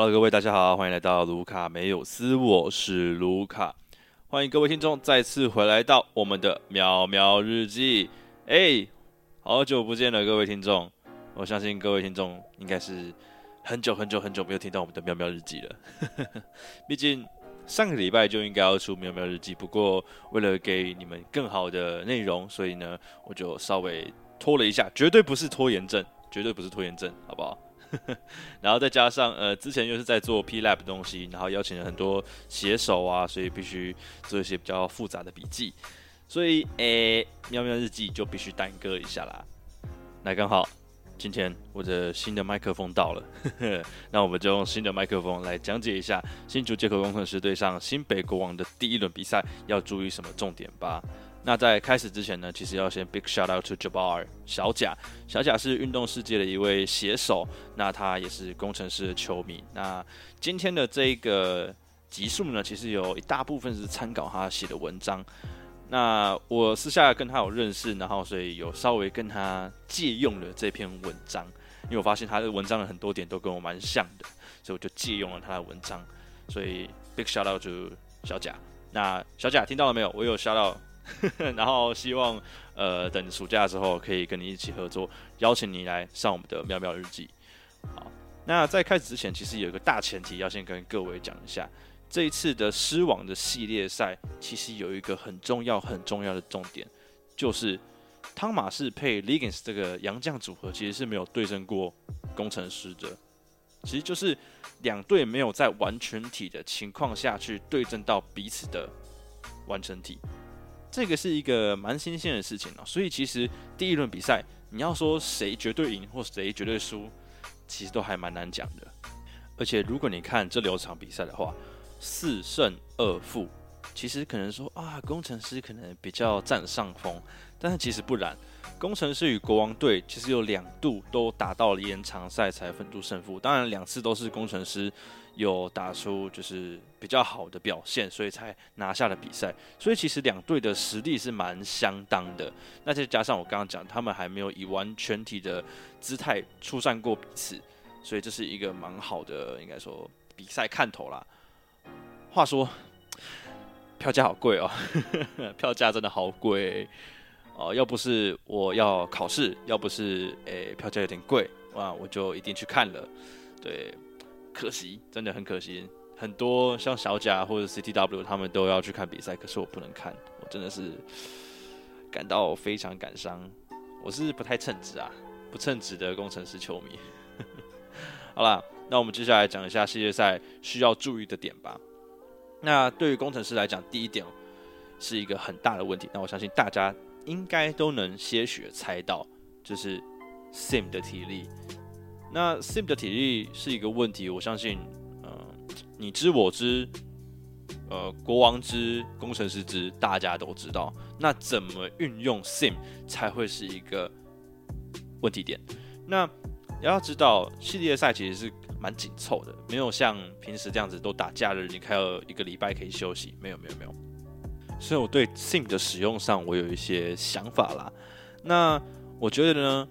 Hello，各位大家好，欢迎来到卢卡没有斯，我是卢卡，欢迎各位听众再次回来到我们的喵喵日记。哎，好久不见了，各位听众，我相信各位听众应该是很久很久很久没有听到我们的喵喵日记了，毕竟上个礼拜就应该要出喵喵日记，不过为了给你们更好的内容，所以呢，我就稍微拖了一下，绝对不是拖延症，绝对不是拖延症，好不好？然后再加上呃，之前又是在做 P Lab 东西，然后邀请了很多写手啊，所以必须做一些比较复杂的笔记，所以诶，喵喵日记就必须耽搁一下啦。那刚好今天我的新的麦克风到了，那我们就用新的麦克风来讲解一下新竹接口工程师对上新北国王的第一轮比赛要注意什么重点吧。那在开始之前呢，其实要先 big shout out to Jabbar 小贾，小贾是运动世界的一位写手，那他也是工程师的球迷。那今天的这个集数呢，其实有一大部分是参考他写的文章。那我私下跟他有认识，然后所以有稍微跟他借用了这篇文章，因为我发现他的文章的很多点都跟我蛮像的，所以我就借用了他的文章。所以 big shout out to 小贾。那小贾听到了没有？我有 shout out。然后希望，呃，等暑假之后可以跟你一起合作，邀请你来上我们的喵喵日记。好，那在开始之前，其实有一个大前提要先跟各位讲一下，这一次的狮王的系列赛，其实有一个很重要很重要的重点，就是汤马士配 Legans 这个洋将组合，其实是没有对阵过工程师的，其实就是两队没有在完全体的情况下去对阵到彼此的完成体。这个是一个蛮新鲜的事情哦，所以其实第一轮比赛，你要说谁绝对赢或谁绝对输，其实都还蛮难讲的。而且如果你看这六场比赛的话，四胜二负，其实可能说啊，工程师可能比较占上风，但是其实不然。工程师与国王队其实有两度都打到了延长赛才分出胜负，当然两次都是工程师。有打出就是比较好的表现，所以才拿下了比赛。所以其实两队的实力是蛮相当的。那再加上我刚刚讲，他们还没有以完全体的姿态出战过彼此，所以这是一个蛮好的，应该说比赛看头啦。话说，票价好贵哦，票价真的好贵哦。要不是我要考试，要不是诶票价有点贵，哇，我就一定去看了。对。可惜，真的很可惜。很多像小贾或者 CTW 他们都要去看比赛，可是我不能看，我真的是感到非常感伤。我是不太称职啊，不称职的工程师球迷。好啦，那我们接下来讲一下世界赛需要注意的点吧。那对于工程师来讲，第一点是一个很大的问题。那我相信大家应该都能些许猜到，就是 Sim 的体力。那 Sim 的体力是一个问题，我相信，呃，你知我知，呃，国王之工程师之，大家都知道。那怎么运用 Sim 才会是一个问题点？那要知道，系列赛其实是蛮紧凑的，没有像平时这样子都打假日，你还有一个礼拜可以休息。没有，没有，没有。所以我对 Sim 的使用上，我有一些想法啦。那我觉得呢，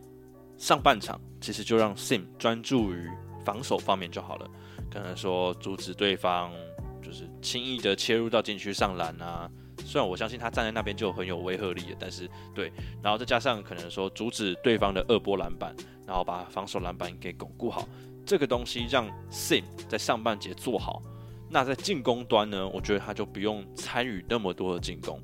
上半场。其实就让 Sim 专注于防守方面就好了，可能说阻止对方就是轻易的切入到禁区上篮啊。虽然我相信他站在那边就很有威慑力的，但是对，然后再加上可能说阻止对方的二波篮板，然后把防守篮板给巩固好，这个东西让 Sim 在上半节做好。那在进攻端呢，我觉得他就不用参与那么多的进攻。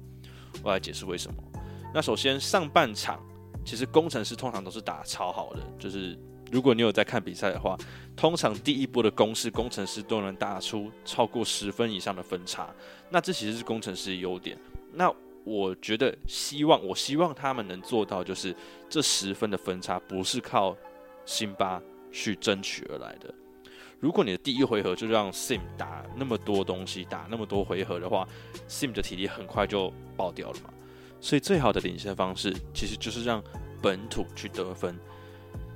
我来解释为什么。那首先上半场。其实工程师通常都是打超好的，就是如果你有在看比赛的话，通常第一波的攻势，工程师都能打出超过十分以上的分差。那这其实是工程师的优点。那我觉得希望，我希望他们能做到，就是这十分的分差不是靠辛巴去争取而来的。如果你的第一回合就让 Sim 打那么多东西，打那么多回合的话，Sim 的体力很快就爆掉了嘛。所以最好的领先方式其实就是让本土去得分。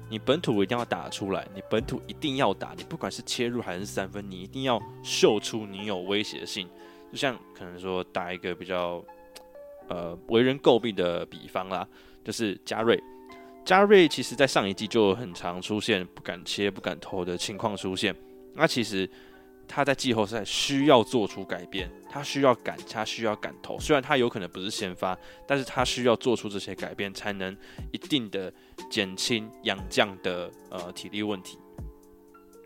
你本土一定要打出来，你本土一定要打，你不管是切入还是三分，你一定要秀出你有威胁性。就像可能说打一个比较呃为人诟病的比方啦，就是加瑞。加瑞其实在上一季就有很常出现不敢切、不敢投的情况出现。那其实他在季后赛需要做出改变，他需要赶，他需要赶投。虽然他有可能不是先发，但是他需要做出这些改变，才能一定的减轻杨将的呃体力问题。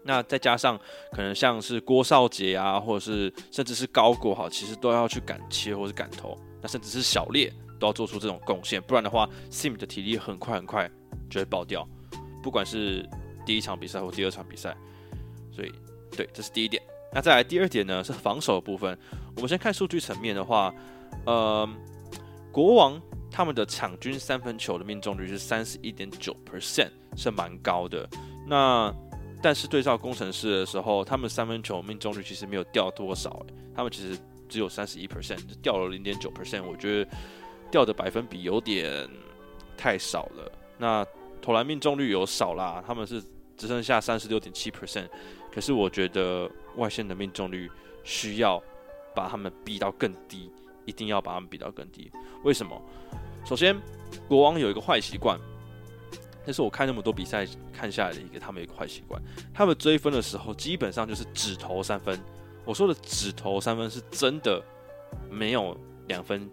那再加上可能像是郭少杰啊，或者是甚至是高国豪，其实都要去赶切或是赶投。那甚至是小烈都要做出这种贡献，不然的话，Sim 的体力很快很快就会爆掉。不管是第一场比赛或第二场比赛，所以对，这是第一点。那再来第二点呢，是防守的部分。我们先看数据层面的话，呃，国王他们的场均三分球的命中率是三十一点九 percent，是蛮高的。那但是对照工程师的时候，他们三分球命中率其实没有掉多少，他们其实只有三十一 percent，就掉了零点九 percent。我觉得掉的百分比有点太少了。那投篮命中率有少啦，他们是只剩下三十六点七 percent。可是我觉得外线的命中率需要把他们逼到更低，一定要把他们逼到更低。为什么？首先，国王有一个坏习惯，这是我看那么多比赛看下来的一个他们一个坏习惯。他们追分的时候，基本上就是只投三分。我说的只投三分，是真的没有两分，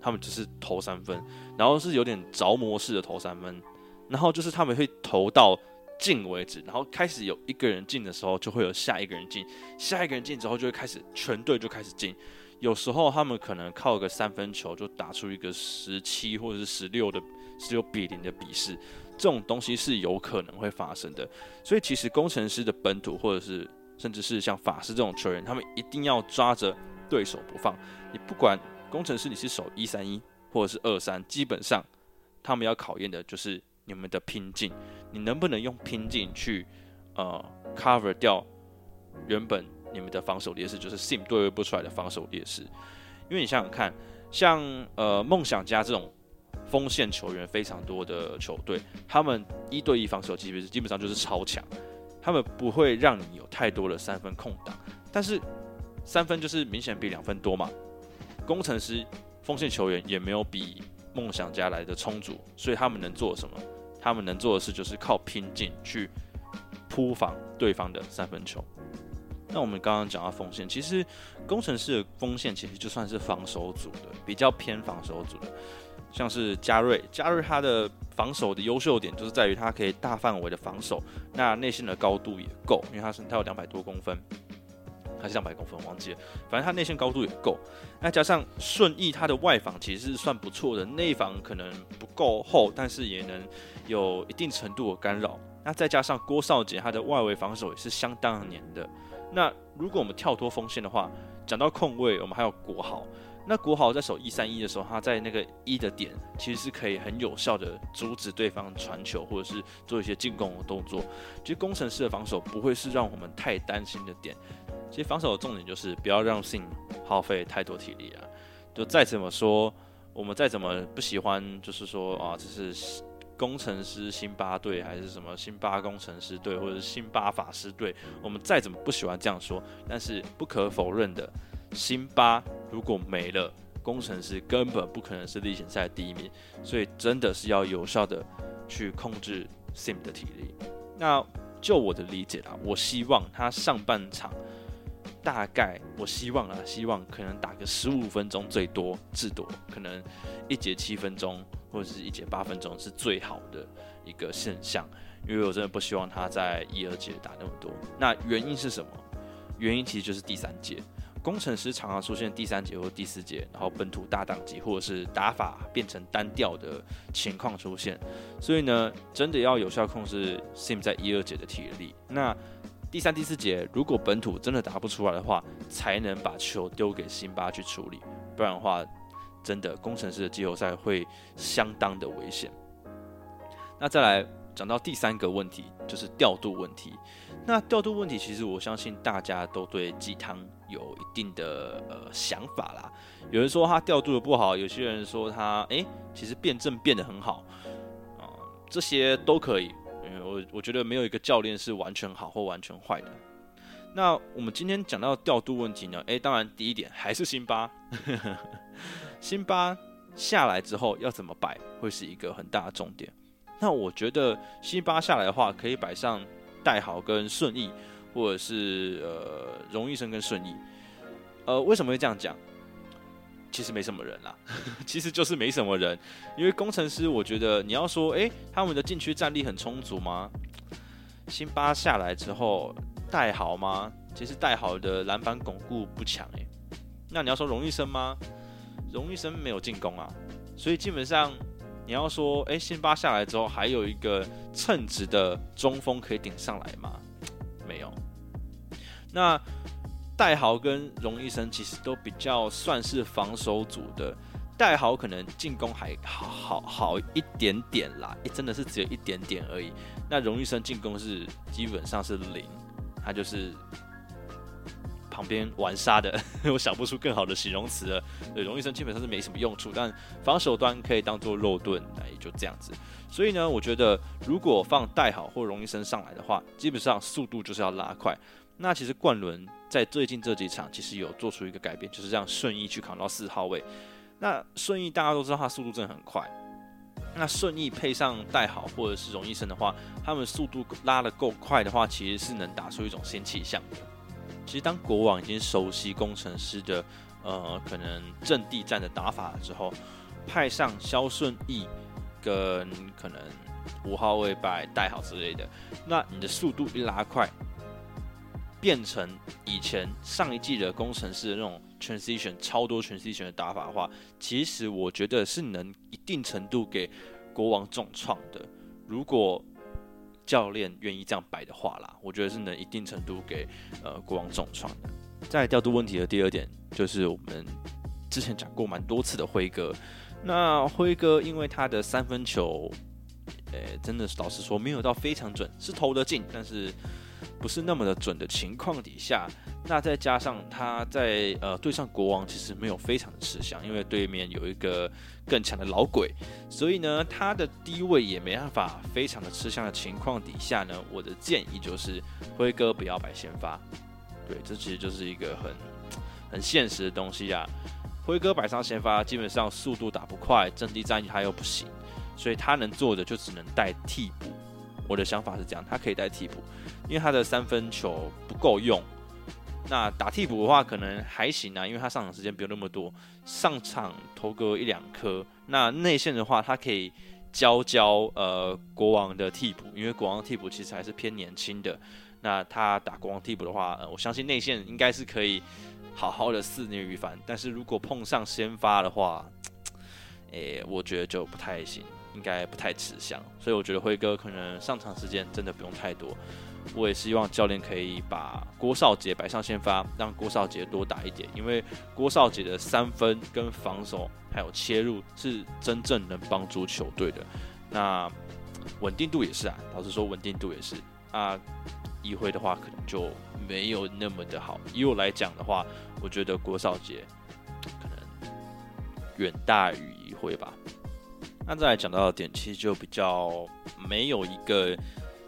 他们只是投三分，然后是有点着魔式的投三分。然后就是他们会投到进为止，然后开始有一个人进的时候，就会有下一个人进，下一个人进之后就会开始全队就开始进。有时候他们可能靠个三分球就打出一个十七或者是十六的十六比零的比试，这种东西是有可能会发生的。所以其实工程师的本土或者是甚至是像法师这种球员，他们一定要抓着对手不放。你不管工程师你是守一三一或者是二三，基本上他们要考验的就是。你们的拼劲，你能不能用拼劲去呃 cover 掉原本你们的防守劣势，就是 Sim 对位不出来的防守劣势？因为你想想看，像呃梦想家这种锋线球员非常多的球队，他们一对一防守基本基本上就是超强，他们不会让你有太多的三分空档，但是三分就是明显比两分多嘛。工程师锋线球员也没有比梦想家来的充足，所以他们能做什么？他们能做的事就是靠拼劲去扑防对方的三分球。那我们刚刚讲到锋线，其实工程师的锋线其实就算是防守组的，比较偏防守组的，像是加瑞，加瑞他的防守的优秀点就是在于他可以大范围的防守，那内线的高度也够，因为他是他有两百多公分。还是两百公分，忘记了。反正他内线高度也够，那加上顺义，他的外防其实是算不错的，内防可能不够厚，但是也能有一定程度的干扰。那再加上郭少杰，他的外围防守也是相当黏的。那如果我们跳脱锋线的话，讲到控卫，我们还有国豪。那国豪在守一三一的时候，他在那个一的点，其实是可以很有效的阻止对方传球，或者是做一些进攻的动作。其实工程师的防守不会是让我们太担心的点。其实防守的重点就是不要让信耗费太多体力啊！就再怎么说，我们再怎么不喜欢，就是说啊，这是工程师辛巴队，还是什么辛巴工程师队，或者是辛巴法师队，我们再怎么不喜欢这样说，但是不可否认的，辛巴如果没了，工程师根本不可能是例行赛第一名，所以真的是要有效的去控制 Sim 的体力。那就我的理解啦，我希望他上半场。大概我希望啊，希望可能打个十五分钟最多，至多可能一节七分钟或者是一节八分钟是最好的一个现象，因为我真的不希望他在一二节打那么多。那原因是什么？原因其实就是第三节，工程师常常出现第三节或第四节，然后本土大档级或者是打法变成单调的情况出现，所以呢，真的要有效控制 Sim 在一二节的体力。那第三、第四节，如果本土真的打不出来的话，才能把球丢给辛巴去处理，不然的话，真的工程师的季后赛会相当的危险。那再来讲到第三个问题，就是调度问题。那调度问题，其实我相信大家都对鸡汤有一定的呃想法啦。有人说他调度的不好，有些人说他诶，其实辩证变得很好啊，这些都可以。我我觉得没有一个教练是完全好或完全坏的。那我们今天讲到调度问题呢？诶，当然第一点还是辛巴，辛巴下来之后要怎么摆，会是一个很大的重点。那我觉得辛巴下来的话，可以摆上戴豪跟顺义，或者是呃荣誉生跟顺义。呃，为什么会这样讲？其实没什么人啦，其实就是没什么人。因为工程师，我觉得你要说，诶，他们的禁区战力很充足吗？辛巴下来之后带好吗？其实带好的篮板巩固不强诶。那你要说荣誉生吗？荣誉生没有进攻啊，所以基本上你要说，诶，辛巴下来之后还有一个称职的中锋可以顶上来吗？没有。那戴豪跟荣医生其实都比较算是防守组的，戴豪可能进攻还好好好一点点啦，真的是只有一点点而已。那荣医生进攻是基本上是零，他就是旁边玩沙的，我想不出更好的形容词了。对，荣易生基本上是没什么用处，但防守端可以当做肉盾，那也就这样子。所以呢，我觉得如果放带好或荣易生上来的话，基本上速度就是要拉快。那其实冠伦在最近这几场其实有做出一个改变，就是让顺义去扛到四号位。那顺义大家都知道他速度真的很快，那顺义配上带好或者是荣医生的话，他们速度拉得够快的话，其实是能打出一种仙气象的。其实当国王已经熟悉工程师的呃可能阵地战的打法之后，派上肖顺义跟可能五号位摆带好之类的，那你的速度一拉快。变成以前上一季的工程师的那种 transition 超多 transition 的打法的话，其实我觉得是能一定程度给国王重创的。如果教练愿意这样摆的话啦，我觉得是能一定程度给呃国王重创的。在调度问题的第二点，就是我们之前讲过蛮多次的辉哥。那辉哥因为他的三分球，呃，真的是老实说没有到非常准，是投得进，但是。不是那么的准的情况底下，那再加上他在呃对上国王其实没有非常的吃香，因为对面有一个更强的老鬼，所以呢他的低位也没办法非常的吃香的情况底下呢，我的建议就是辉哥不要摆先发，对，这其实就是一个很很现实的东西啊。辉哥摆上先发，基本上速度打不快，阵地战他又不行，所以他能做的就只能带替补。我的想法是这样，他可以带替补，因为他的三分球不够用。那打替补的话，可能还行啊，因为他上场时间不用那么多，上场投个一两颗。那内线的话，他可以教教呃国王的替补，因为国王替补其实还是偏年轻的。那他打国王替补的话，我相信内线应该是可以好好的肆虐于凡。但是如果碰上先发的话，诶，我觉得就不太行。应该不太吃香，所以我觉得辉哥可能上场时间真的不用太多。我也希望教练可以把郭少杰摆上先发，让郭少杰多打一点，因为郭少杰的三分跟防守还有切入是真正能帮助球队的。那稳定度也是啊，老实说稳定度也是啊。一辉的话可能就没有那么的好。以我来讲的话，我觉得郭少杰可能远大于一辉吧。那再来讲到的点，其实就比较没有一个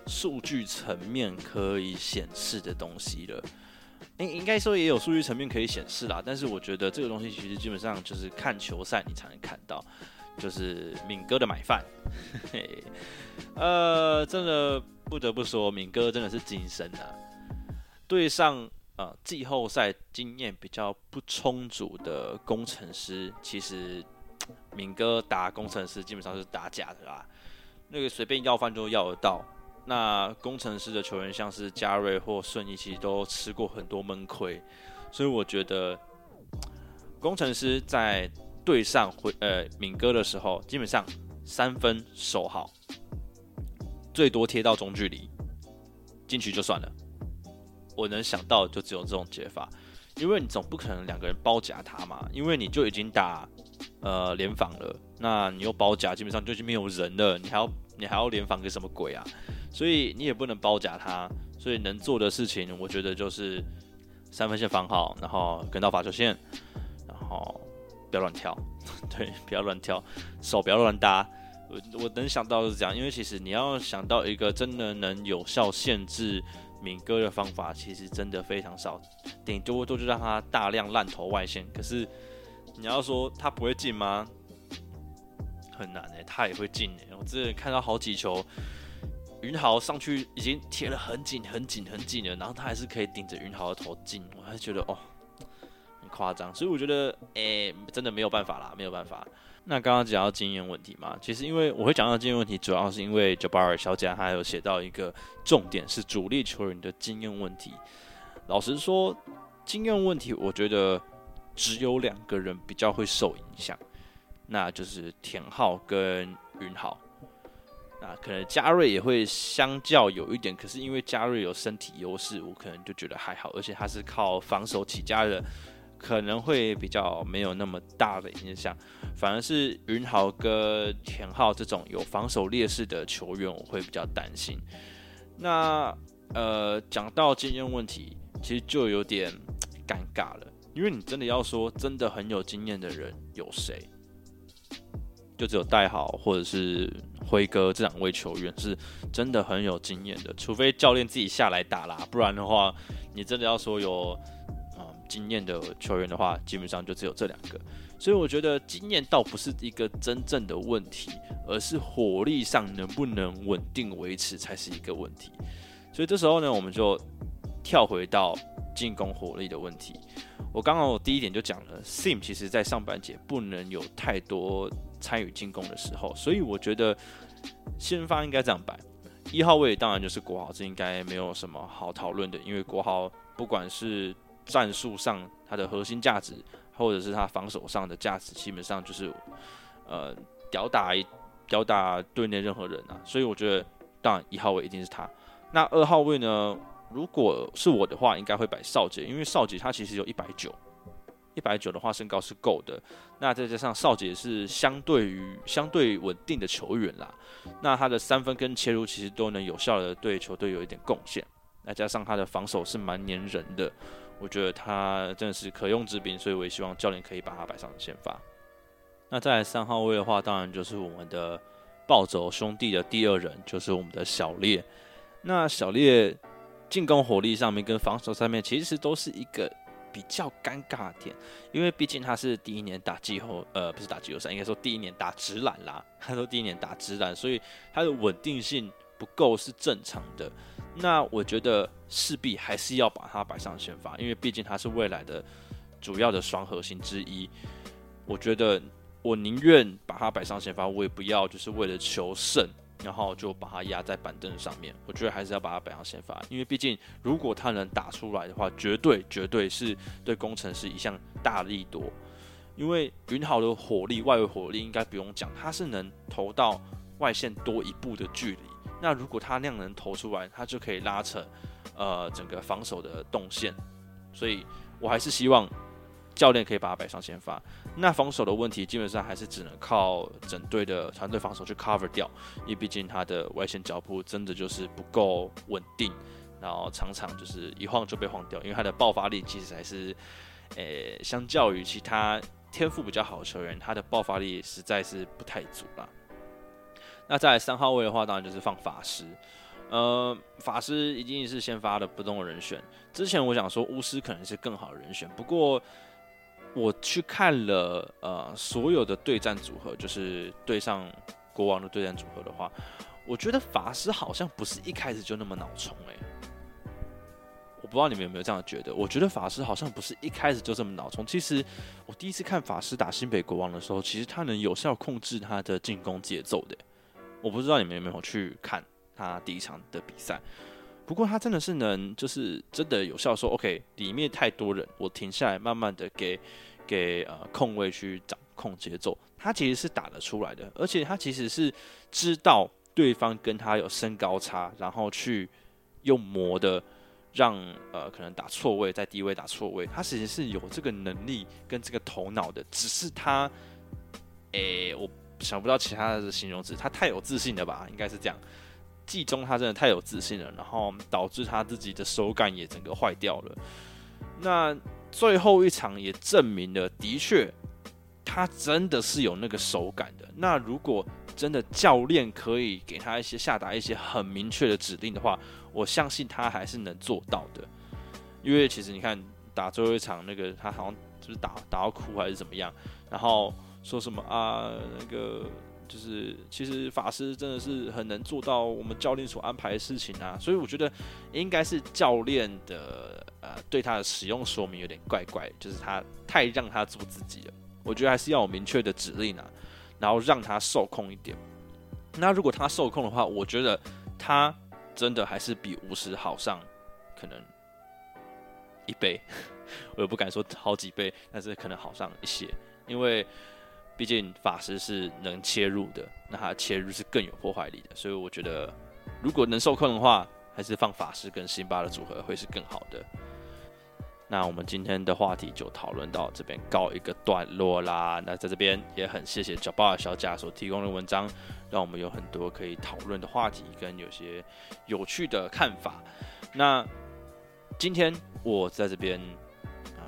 数据层面可以显示的东西了。应应该说也有数据层面可以显示啦，但是我觉得这个东西其实基本上就是看球赛你才能看到，就是敏哥的买饭。呃，真的不得不说，敏哥真的是精神啊。对上呃季后赛经验比较不充足的工程师，其实。敏哥打工程师基本上是打假的啦，那个随便要饭都要得到。那工程师的球员像是嘉瑞或顺义，其实都吃过很多闷亏，所以我觉得工程师在对上回呃敏哥的时候，基本上三分守好，最多贴到中距离进去就算了。我能想到就只有这种解法，因为你总不可能两个人包夹他嘛，因为你就已经打。呃，联防了，那你又包夹，基本上就已经没有人了，你还要你还要联防个什么鬼啊？所以你也不能包夹他，所以能做的事情，我觉得就是三分线防好，然后跟到罚球线，然后不要乱跳，对，不要乱跳，手不要乱搭。我我能想到是这样，因为其实你要想到一个真的能有效限制敏哥的方法，其实真的非常少，顶多都就让他大量烂投外线，可是。你要说他不会进吗？很难诶，他也会进诶。我之前看到好几球，云豪上去已经贴了很紧、很紧、很紧了，然后他还是可以顶着云豪的头进，我还是觉得哦，很夸张。所以我觉得，哎，真的没有办法啦，没有办法。那刚刚讲到经验问题嘛，其实因为我会讲到经验问题，主要是因为 Jabbar 小姐她有写到一个重点是主力球员的经验问题。老实说，经验问题，我觉得只有两个人比较会受影响，那就是田浩跟云浩。那可能嘉瑞也会相较有一点，可是因为嘉瑞有身体优势，我可能就觉得还好，而且他是靠防守起家的。可能会比较没有那么大的影响，反而是云豪跟田浩这种有防守劣势的球员，我会比较担心。那呃，讲到经验问题，其实就有点尴尬了，因为你真的要说真的很有经验的人有谁？就只有戴好或者是辉哥这两位球员是真的很有经验的，除非教练自己下来打啦，不然的话，你真的要说有。经验的球员的话，基本上就只有这两个，所以我觉得经验倒不是一个真正的问题，而是火力上能不能稳定维持才是一个问题。所以这时候呢，我们就跳回到进攻火力的问题。我刚刚我第一点就讲了，Sim 其实在上半节不能有太多参与进攻的时候，所以我觉得先发应该这样摆，一号位当然就是国豪，这应该没有什么好讨论的，因为国豪不管是战术上，他的核心价值，或者是他防守上的价值，基本上就是，呃，吊打吊打队内任何人啊。所以我觉得，当然一号位一定是他。那二号位呢？如果是我的话，应该会摆少杰，因为少杰他其实有一百九，一百九的话身高是够的。那再加上少杰是相对于相对稳定的球员啦，那他的三分跟切入其实都能有效的对球队有一点贡献。那加上他的防守是蛮粘人的。我觉得他真的是可用之兵，所以我也希望教练可以把他摆上先发。那在三号位的话，当然就是我们的暴走兄弟的第二人，就是我们的小烈。那小烈进攻火力上面跟防守上面，其实都是一个比较尴尬点，因为毕竟他是第一年打季后，呃，不是打季后赛，应该说第一年打直篮啦。他说第一年打直篮，所以他的稳定性不够是正常的。那我觉得势必还是要把它摆上先发，因为毕竟它是未来的主要的双核心之一。我觉得我宁愿把它摆上先发，我也不要就是为了求胜，然后就把它压在板凳上面。我觉得还是要把它摆上先发，因为毕竟如果他能打出来的话，绝对绝对是对工程师一项大力多。因为云豪的火力，外围火力应该不用讲，他是能投到外线多一步的距离。那如果他那样能投出来，他就可以拉扯，呃，整个防守的动线。所以我还是希望教练可以把他摆上先发。那防守的问题基本上还是只能靠整队的团队防守去 cover 掉，因为毕竟他的外线脚步真的就是不够稳定，然后常常就是一晃就被晃掉。因为他的爆发力其实还是，呃，相较于其他天赋比较好的球员，他的爆发力实在是不太足了。那在三号位的话，当然就是放法师。呃，法师一定是先发的不动人选。之前我想说巫师可能是更好的人选，不过我去看了呃所有的对战组合，就是对上国王的对战组合的话，我觉得法师好像不是一开始就那么脑冲诶。我不知道你们有没有这样觉得？我觉得法师好像不是一开始就这么脑冲。其实我第一次看法师打新北国王的时候，其实他能有效控制他的进攻节奏的。我不知道你们有没有去看他第一场的比赛，不过他真的是能，就是真的有效说，OK，里面太多人，我停下来，慢慢的给给呃空位去掌控节奏，他其实是打得出来的，而且他其实是知道对方跟他有身高差，然后去用磨的让呃可能打错位，在低位打错位，他其实是有这个能力跟这个头脑的，只是他，诶，我。想不到其他的形容词，他太有自信了吧？应该是这样。季中他真的太有自信了，然后导致他自己的手感也整个坏掉了。那最后一场也证明了，的确他真的是有那个手感的。那如果真的教练可以给他一些下达一些很明确的指令的话，我相信他还是能做到的。因为其实你看打最后一场那个，他好像就是打打到哭还是怎么样，然后。说什么啊？那个就是其实法师真的是很能做到我们教练所安排的事情啊，所以我觉得应该是教练的呃对他的使用说明有点怪怪，就是他太让他做自己了。我觉得还是要有明确的指令啊，然后让他受控一点。那如果他受控的话，我觉得他真的还是比五十好上可能一倍，我也不敢说好几倍，但是可能好上一些，因为。毕竟法师是能切入的，那他切入是更有破坏力的，所以我觉得如果能受控的话，还是放法师跟辛巴的组合会是更好的。那我们今天的话题就讨论到这边告一个段落啦。那在这边也很谢谢小巴小贾所提供的文章，让我们有很多可以讨论的话题跟有些有趣的看法。那今天我在这边啊，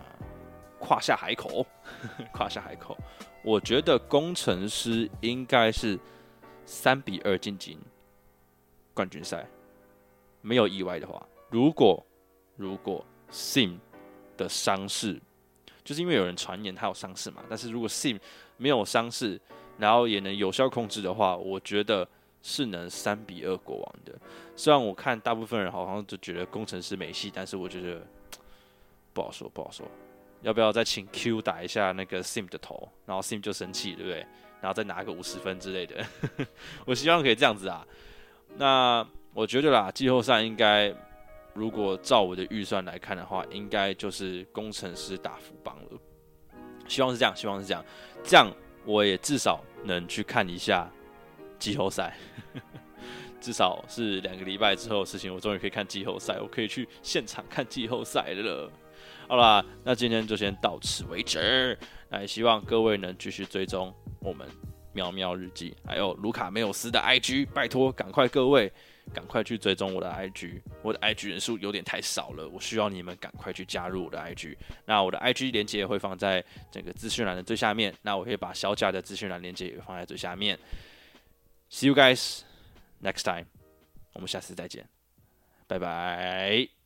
跨下海口，跨下海口。我觉得工程师应该是三比二晋级冠军赛，没有意外的话。如果如果 Sim 的伤势，就是因为有人传言他有伤势嘛，但是如果 Sim 没有伤势，然后也能有效控制的话，我觉得是能三比二国王的。虽然我看大部分人好像都觉得工程师没戏，但是我觉得 不好说，不好说。要不要再请 Q 打一下那个 Sim 的头，然后 Sim 就生气，对不对？然后再拿个五十分之类的。我希望可以这样子啊。那我觉得啦，季后赛应该如果照我的预算来看的话，应该就是工程师打福邦了。希望是这样，希望是这样，这样我也至少能去看一下季后赛。至少是两个礼拜之后的事情，我终于可以看季后赛，我可以去现场看季后赛了。好啦，那今天就先到此为止。那也希望各位能继续追踪我们喵喵日记，还有卢卡梅尔斯的 IG，拜托赶快各位赶快去追踪我的 IG，我的 IG 人数有点太少了，我需要你们赶快去加入我的 IG。那我的 IG 连接会放在整个资讯栏的最下面，那我会把小贾的资讯栏连接也放在最下面。See you guys next time，我们下次再见，拜拜。